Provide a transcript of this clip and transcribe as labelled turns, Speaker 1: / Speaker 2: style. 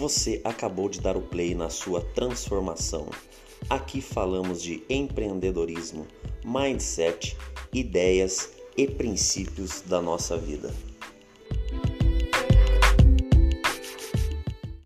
Speaker 1: Você acabou de dar o play na sua transformação. Aqui falamos de empreendedorismo, mindset, ideias e princípios da nossa vida.